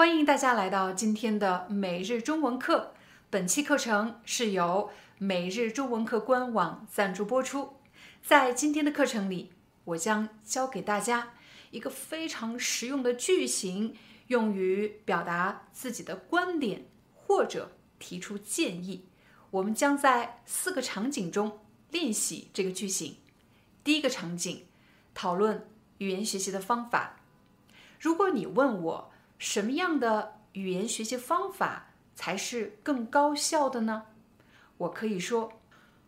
欢迎大家来到今天的每日中文课。本期课程是由每日中文课官网赞助播出。在今天的课程里，我将教给大家一个非常实用的句型，用于表达自己的观点或者提出建议。我们将在四个场景中练习这个句型。第一个场景，讨论语言学习的方法。如果你问我，什么样的语言学习方法才是更高效的呢？我可以说，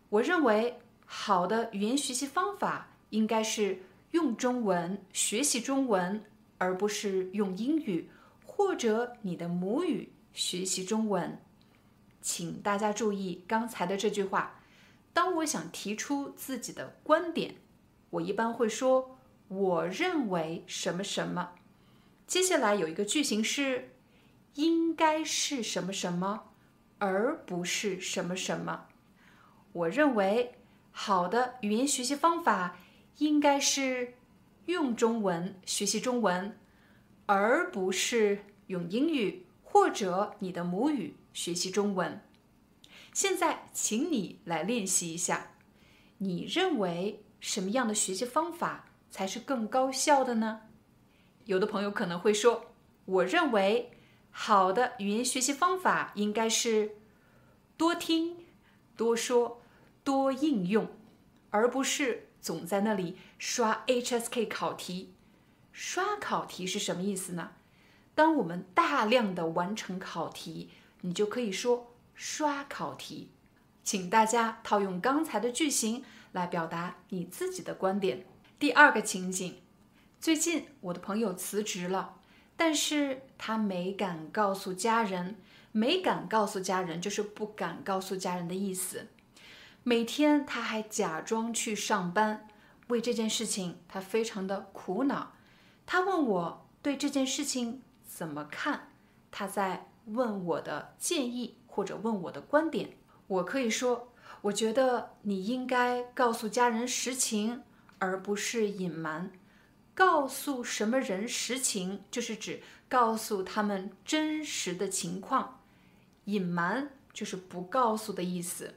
我认为好的语言学习方法应该是用中文学习中文，而不是用英语或者你的母语学习中文。请大家注意刚才的这句话。当我想提出自己的观点，我一般会说：“我认为什么什么。”接下来有一个句型是，应该是什么什么，而不是什么什么。我认为好的语言学习方法应该是用中文学习中文，而不是用英语或者你的母语学习中文。现在，请你来练习一下，你认为什么样的学习方法才是更高效的呢？有的朋友可能会说：“我认为好的语言学习方法应该是多听、多说、多应用，而不是总在那里刷 HSK 考题。刷考题是什么意思呢？当我们大量的完成考题，你就可以说刷考题。请大家套用刚才的句型来表达你自己的观点。第二个情景。最近我的朋友辞职了，但是他没敢告诉家人，没敢告诉家人就是不敢告诉家人的意思。每天他还假装去上班，为这件事情他非常的苦恼。他问我对这件事情怎么看，他在问我的建议或者问我的观点。我可以说，我觉得你应该告诉家人实情，而不是隐瞒。告诉什么人实情，就是指告诉他们真实的情况；隐瞒就是不告诉的意思。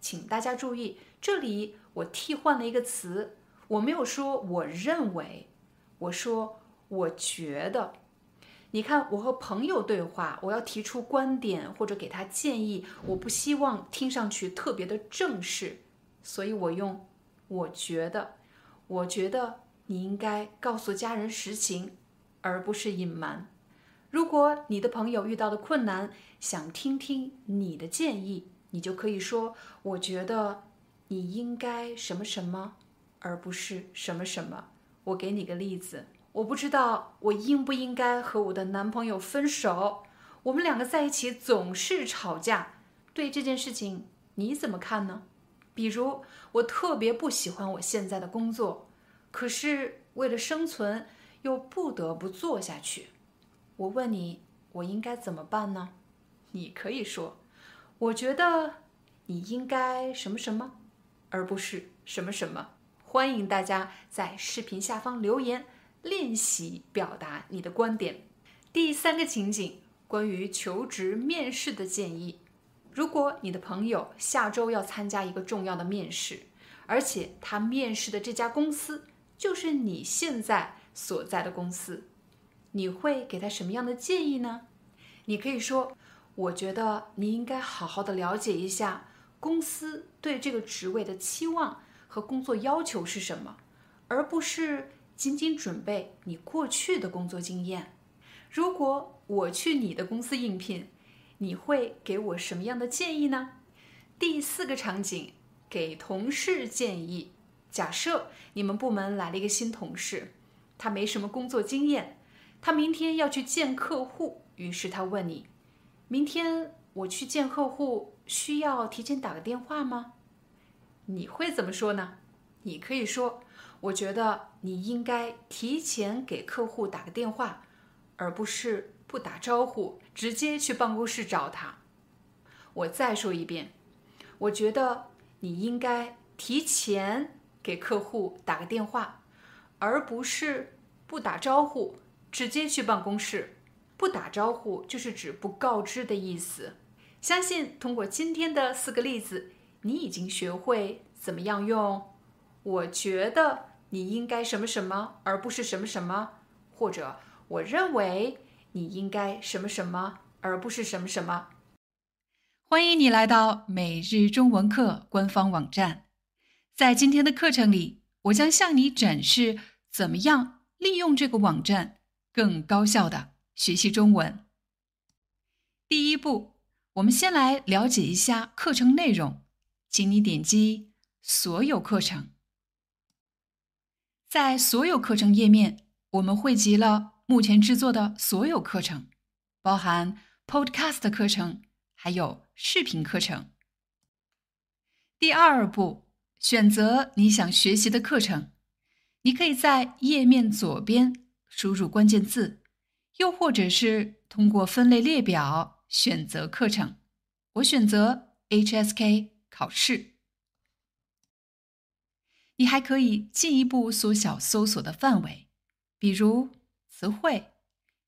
请大家注意，这里我替换了一个词，我没有说我认为，我说我觉得。你看，我和朋友对话，我要提出观点或者给他建议，我不希望听上去特别的正式，所以我用我觉得，我觉得。你应该告诉家人实情，而不是隐瞒。如果你的朋友遇到的困难，想听听你的建议，你就可以说：“我觉得你应该什么什么，而不是什么什么。”我给你个例子：我不知道我应不应该和我的男朋友分手。我们两个在一起总是吵架，对这件事情你怎么看呢？比如，我特别不喜欢我现在的工作。可是为了生存，又不得不做下去。我问你，我应该怎么办呢？你可以说：“我觉得你应该什么什么，而不是什么什么。”欢迎大家在视频下方留言，练习表达你的观点。第三个情景，关于求职面试的建议：如果你的朋友下周要参加一个重要的面试，而且他面试的这家公司。就是你现在所在的公司，你会给他什么样的建议呢？你可以说：“我觉得你应该好好的了解一下公司对这个职位的期望和工作要求是什么，而不是仅仅准备你过去的工作经验。”如果我去你的公司应聘，你会给我什么样的建议呢？第四个场景，给同事建议。假设你们部门来了一个新同事，他没什么工作经验，他明天要去见客户，于是他问你：“明天我去见客户，需要提前打个电话吗？”你会怎么说呢？你可以说：“我觉得你应该提前给客户打个电话，而不是不打招呼直接去办公室找他。”我再说一遍，我觉得你应该提前给客户打个电话，而不是不打招呼直接去办公室。不打招呼就是指不告知的意思。相信通过今天的四个例子，你已经学会怎么样用。我觉得你应该什么什么，而不是什么什么，或者我认为你应该什么什么，而不是什么什么。欢迎你来到每日中文课官方网站。在今天的课程里，我将向你展示怎么样利用这个网站更高效的学习中文。第一步，我们先来了解一下课程内容，请你点击所有课程。在所有课程页面，我们汇集了目前制作的所有课程，包含 Podcast 课程。还有视频课程。第二步，选择你想学习的课程。你可以在页面左边输入关键字，又或者是通过分类列表选择课程。我选择 HSK 考试。你还可以进一步缩小搜索的范围，比如词汇，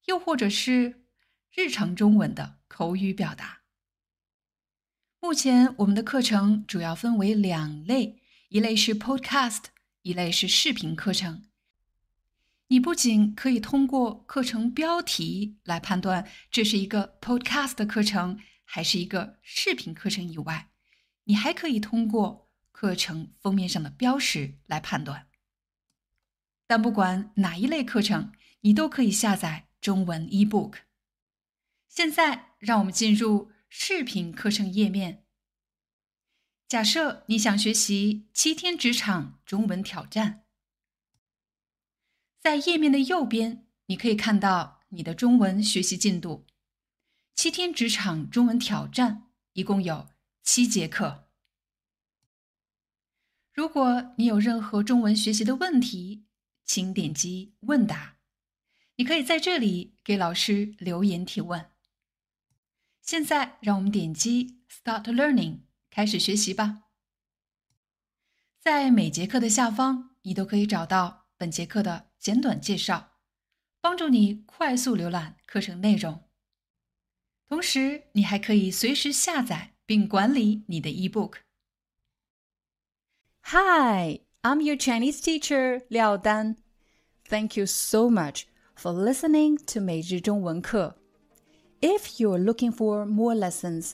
又或者是日常中文的口语表达。目前我们的课程主要分为两类，一类是 Podcast，一类是视频课程。你不仅可以通过课程标题来判断这是一个 Podcast 的课程还是一个视频课程以外，你还可以通过课程封面上的标识来判断。但不管哪一类课程，你都可以下载中文 eBook。现在让我们进入。视频课程页面。假设你想学习七天职场中文挑战，在页面的右边，你可以看到你的中文学习进度。七天职场中文挑战一共有七节课。如果你有任何中文学习的问题，请点击问答，你可以在这里给老师留言提问。现在，让我们点击 Start Learning，开始学习吧。在每节课的下方，你都可以找到本节课的简短介绍，帮助你快速浏览课程内容。同时，你还可以随时下载并管理你的 eBook。Hi, I'm your Chinese teacher Liao Dan. Thank you so much for listening to 每日中文课。If you're looking for more lessons,